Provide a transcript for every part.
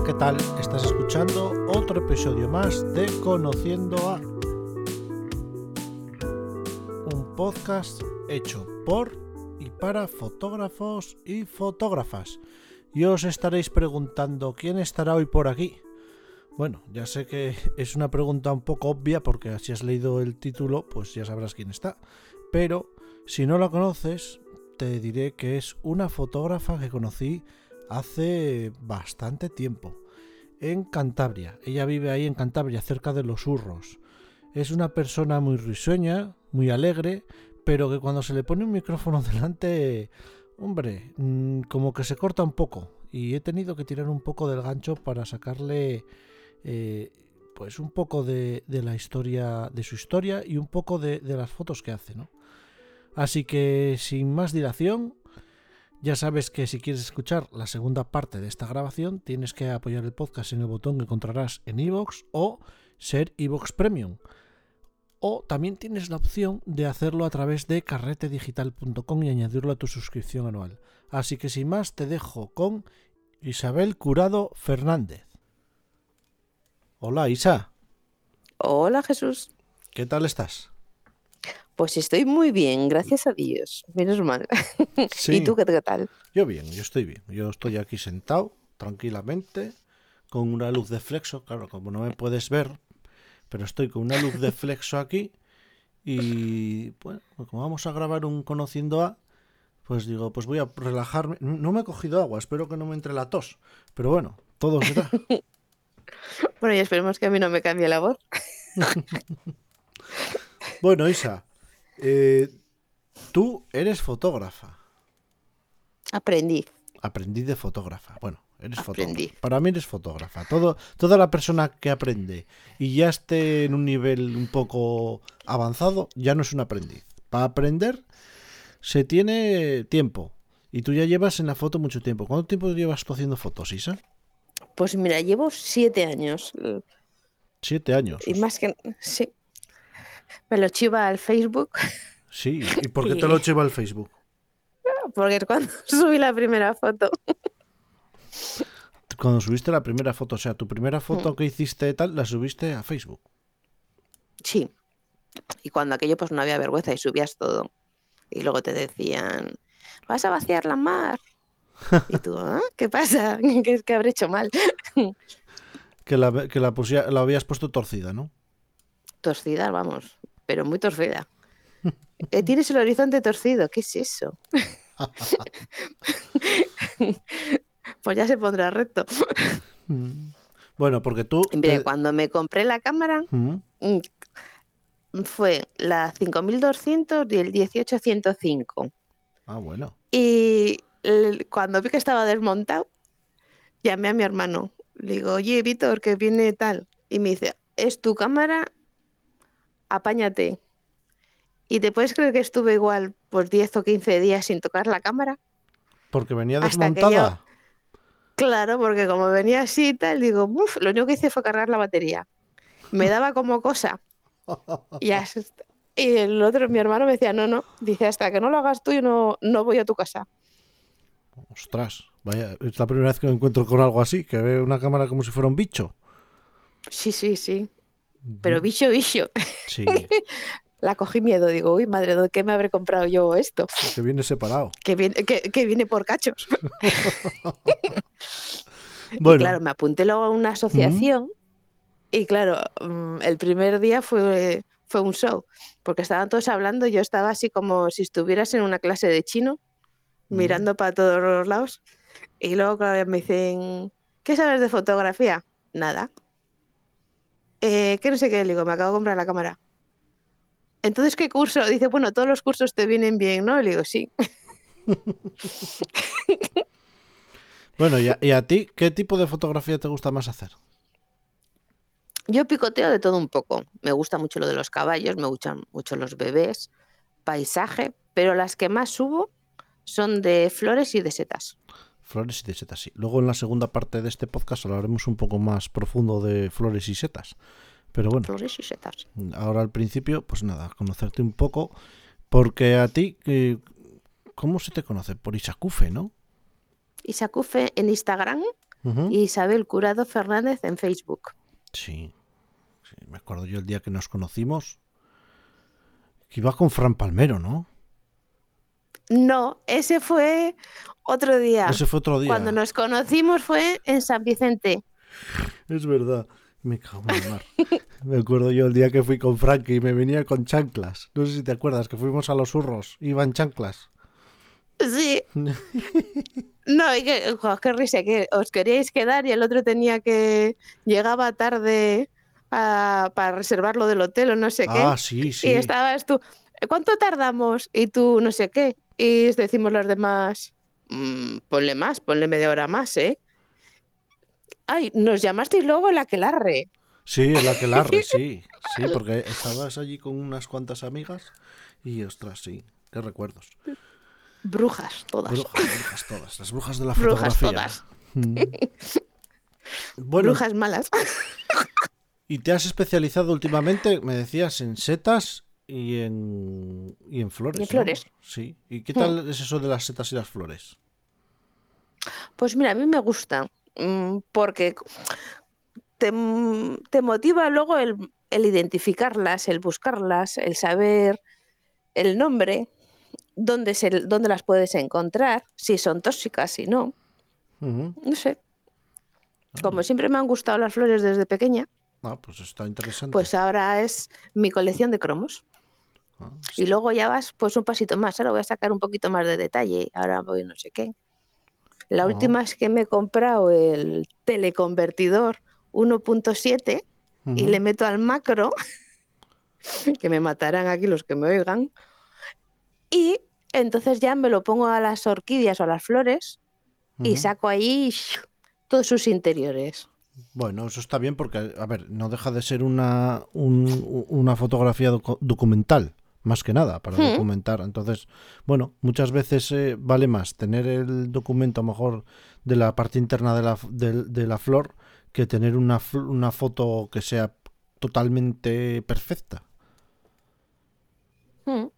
¿qué tal? Estás escuchando otro episodio más de Conociendo a un podcast hecho por y para fotógrafos y fotógrafas. Y os estaréis preguntando quién estará hoy por aquí. Bueno, ya sé que es una pregunta un poco obvia porque si has leído el título, pues ya sabrás quién está. Pero si no la conoces, te diré que es una fotógrafa que conocí hace bastante tiempo, en Cantabria. Ella vive ahí en Cantabria, cerca de los Urros. Es una persona muy risueña, muy alegre, pero que cuando se le pone un micrófono delante, hombre, mm, como que se corta un poco. Y he tenido que tirar un poco del gancho para sacarle, eh, pues un poco de, la historia, de su historia y un poco de, de las fotos que hace, ¿no? Así que sin más dilación, ya sabes que si quieres escuchar la segunda parte de esta grabación, tienes que apoyar el podcast en el botón que encontrarás en iVoox o ser iVoox Premium. O también tienes la opción de hacerlo a través de carretedigital.com y añadirlo a tu suscripción anual. Así que sin más te dejo con Isabel Curado Fernández. Hola Isa. Hola Jesús. ¿Qué tal estás? Pues estoy muy bien, gracias a Dios. Menos mal. ¿Y tú qué, tal? Yo bien, yo estoy bien. Yo estoy aquí sentado tranquilamente con una luz de flexo. Claro, como no me puedes ver, pero estoy con una luz de flexo aquí. Y bueno, pues como vamos a grabar un Conociendo a, pues digo, pues voy a relajarme. No me he cogido agua, espero que no me entre la tos. Pero bueno, todo será. bueno, y esperemos que a mí no me cambie la voz. bueno, Isa, eh, tú eres fotógrafa. Aprendí. Aprendí de fotógrafa. Bueno, eres fotógrafa. Para mí eres fotógrafa. Todo, toda la persona que aprende y ya esté en un nivel un poco avanzado, ya no es un aprendiz. Para aprender se tiene tiempo. Y tú ya llevas en la foto mucho tiempo. ¿Cuánto tiempo llevas tú haciendo fotos, Isa? Pues mira, llevo siete años. Siete años. Y más que... Sí. Me lo chiva al Facebook. Sí, ¿y por qué te lo chiva al Facebook? Porque cuando subí la primera foto. Cuando subiste la primera foto, o sea, tu primera foto mm. que hiciste tal, la subiste a Facebook. Sí. Y cuando aquello pues no había vergüenza y subías todo. Y luego te decían, vas a vaciar la mar. Y tú, ¿Ah? ¿qué pasa? ¿Qué es que habré hecho mal? que la, que la, la habías puesto torcida, ¿no? Torcida, vamos, pero muy torcida. Eh, tienes el horizonte torcido, ¿qué es eso? pues ya se pondrá recto. Bueno, porque tú... cuando me compré la cámara, mm, fue la 5200 y el 18105. Ah, bueno. Y cuando vi que estaba desmontado, llamé a mi hermano. Le digo, oye, Víctor, que viene tal. Y me dice, ¿es tu cámara? Apáñate. ¿Y te puedes creer que estuve igual por 10 o 15 días sin tocar la cámara? Porque venía desmontada. Claro, porque como venía así y tal, digo, Uf, lo único que hice fue cargar la batería. Me daba como cosa. y, y el otro, mi hermano me decía, no, no, dice, hasta que no lo hagas tú, yo no, no voy a tu casa. Ostras, vaya, es la primera vez que me encuentro con algo así, que ve una cámara como si fuera un bicho. Sí, sí, sí. Pero bicho, bicho. Sí. La cogí miedo, digo, uy, madre, ¿de qué me habré comprado yo esto? Que viene separado. Que viene, que, viene por cachos. bueno. claro, me apunté luego a una asociación y claro, mm, el primer día fue, fue un show, porque estaban todos hablando, yo estaba así como si estuvieras en una clase de chino, mirando para todos los lados, y luego me dicen, ¿qué sabes de fotografía? Nada eh, que no sé qué, le digo, me acabo de comprar la cámara. Entonces, ¿qué curso? Dice, bueno, todos los cursos te vienen bien, ¿no? Le digo, sí. bueno, ¿y a, ti qué tipo de fotografía te gusta más hacer? Yo picoteo de todo un poco. Me gusta mucho lo de los caballos, me gustan mucho los bebés, paisaje, pero las que más subo son de flores y de setas. Flores y de setas, sí. Luego en la segunda parte de este podcast hablaremos un poco más profundo de flores y setas. Pero bueno. Flores y setas. Ahora al principio, pues nada, conocerte un poco. Porque a ti, ¿cómo se te conoce? Por Isacufe, ¿no? Isacufe en Instagram y Isabel Curado Fernández en Facebook. Sí. sí, me acuerdo yo el día que nos conocimos. Que iba con Fran Palmero, ¿no? No, ese fue otro día. Ese fue otro día. Cuando nos conocimos fue en San Vicente. Es verdad. Me cago en la mar. Me acuerdo yo el día que fui con Frankie y me venía con chanclas. No sé si te acuerdas que fuimos a los hurros. Iban chanclas. Sí. No, y que, qué risa, que os queríais quedar y el otro tenía que. Llegaba tarde a- para reservar lo del hotel o no sé qué. Ah, sí, sí. Y estabas tú, ¿cuánto tardamos? Y tú, no sé qué. Y decimos los demás, "Mm, ponle más, ponle media hora más, ¿eh? Ay, nos llamasteis luego el aquelarre. Sí, el aquelarre, sí. Sí, porque estabas allí con unas cuantas amigas y ostras, sí. Qué recuerdos. Brujas, todas. Brujas, brujas todas. Las brujas de la Brujas fotografía. todas. Mm. Bueno, Brujas malas. y te has especializado últimamente, me decías, en setas y en, y en flores. Y en ¿no? flores. Sí. ¿Y qué tal es eso de las setas y las flores? Pues mira, a mí me gusta, mm, porque te, te motiva luego el, el identificarlas, el buscarlas, el saber el nombre, dónde, se, dónde las puedes encontrar, si son tóxicas, si no. No sé. Como siempre me han gustado las flores desde pequeña, Ah, pues está interesante. pues ahora es mi colección de cromos. Ah, Y luego ya vas pues un pasito más. Ahora voy a sacar un poquito más de detalle. Ahora voy no sé qué. La última es que me he comprado el teleconvertidor 1.7 y ujú. le meto al macro, que me matarán aquí los que me oigan. Y entonces ya me lo pongo a las orquídeas o a las flores y Ujú. saco ahí todos sus interiores. Bueno, eso está bien porque, a ver, no deja de ser una, un- una fotografía docu- documental, más que nada, para Hmm. documentar. Entonces, bueno, muchas veces eh, vale más tener el documento a lo mejor de la parte interna de la, de la flor que tener una, una foto que sea totalmente perfecta. Mm.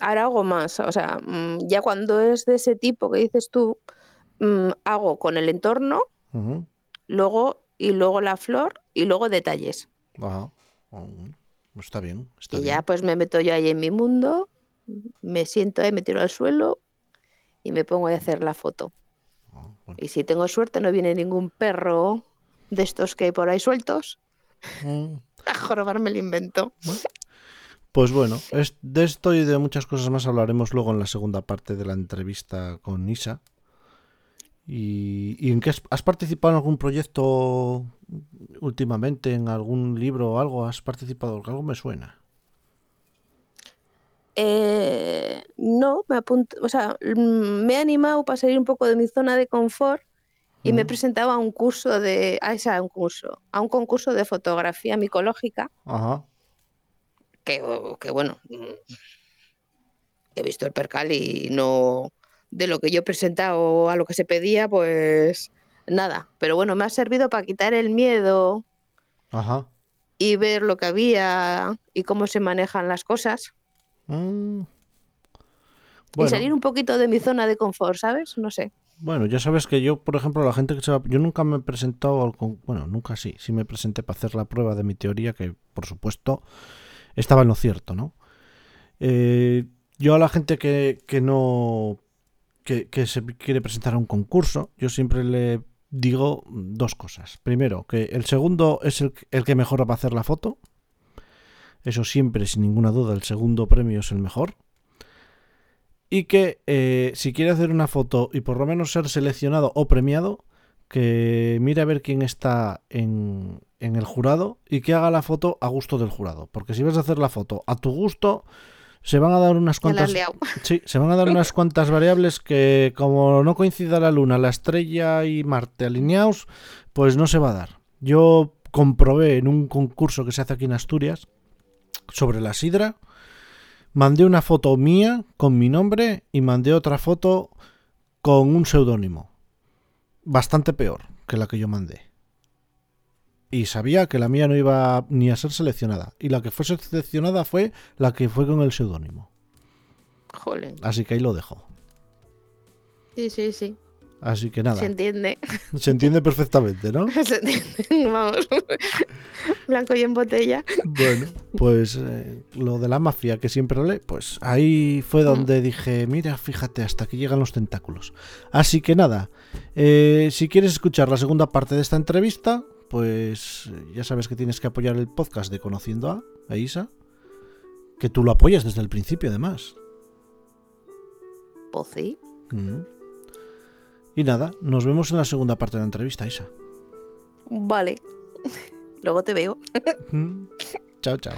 Ahora hago más, o sea, mm, ya cuando es de ese tipo que dices tú, mm, hago con el entorno, luego y luego la flor y luego detalles. Ajá. Ah, Está bien, está y bien. ya pues me meto yo ahí en mi mundo, me siento ahí, me tiro al suelo y me pongo a hacer la foto. Ah, bueno. Y si tengo suerte no viene ningún perro de estos que hay por ahí sueltos Mm. a jorobarme el invento. Pues bueno, es- de esto y de muchas cosas más hablaremos luego en la segunda parte de la entrevista con Isa. ¿Y, y en qué has, has participado en algún proyecto últimamente, en algún libro o algo? ¿Has participado? Algo me suena. Eh, no, me apunto, o sea, mm, me he animado para salir un poco de mi zona de confort y me he Mm. presentado a un curso de, a esa, a un curso, a un concurso de fotografía micológica, Ajá. que, que bueno, mm, he visto el percal y no, de lo que yo he presentado a lo que se pedía, pues nada, pero bueno, me ha servido para quitar el miedo Ajá. y ver lo que había y cómo se manejan las cosas Mm. y salir un poquito de mi zona de confort, ¿sabes? No sé. bueno, ya sabes que yo, por ejemplo, la gente que se va... Yo nunca me he presentado al... con- Bueno, nunca sí. Sí me presenté para hacer la prueba de mi teoría, que por supuesto estaba en lo cierto, ¿no? Eh, yo a la gente que, que no... Que, se quiere presentar a un concurso, yo siempre le digo dos cosas. Primero, que el segundo es el, el que mejor va a hacer la foto. Eso siempre, sin ninguna duda, el segundo premio es el mejor. Y que eh, si quiere hacer una foto y por lo menos ser seleccionado o premiado, que mire a ver quién está en, en el jurado y que haga la foto a gusto del jurado. Porque si vas a hacer la foto a tu gusto, se van a dar unas cuantas. Sí, se van a dar unas cuantas variables que como no coincida la luna, la estrella y Marte alineados, pues no se va a dar. Yo comprobé en un concurso que se hace aquí en Asturias sobre la sidra, mandé una foto mía con mi nombre y mandé otra foto con un seudónimo. Bastante peor que la que yo mandé. Y sabía que la mía no iba ni a ser seleccionada. Y la que fue seleccionada fue la que fue con el seudónimo. Jolín. Así que ahí lo dejo. Sí, sí, sí. Así que nada. Se entiende. Se entiende perfectamente, ¿no? Se entiende. Vamos. Blanco y en botella. Bueno, pues eh, lo de la mafia que siempre lee, pues ahí fue donde dije, mira, fíjate, hasta aquí llegan los tentáculos. Así que nada, eh, si quieres escuchar la segunda parte de esta entrevista, pues ya sabes que tienes que apoyar el podcast de Conociendo a, a Isa, que tú lo apoyas desde el principio además. Pues sí. Mm. Y nada, nos vemos en la segunda parte de la entrevista, Isa. Vale. Luego te veo. Mm. chao, chao.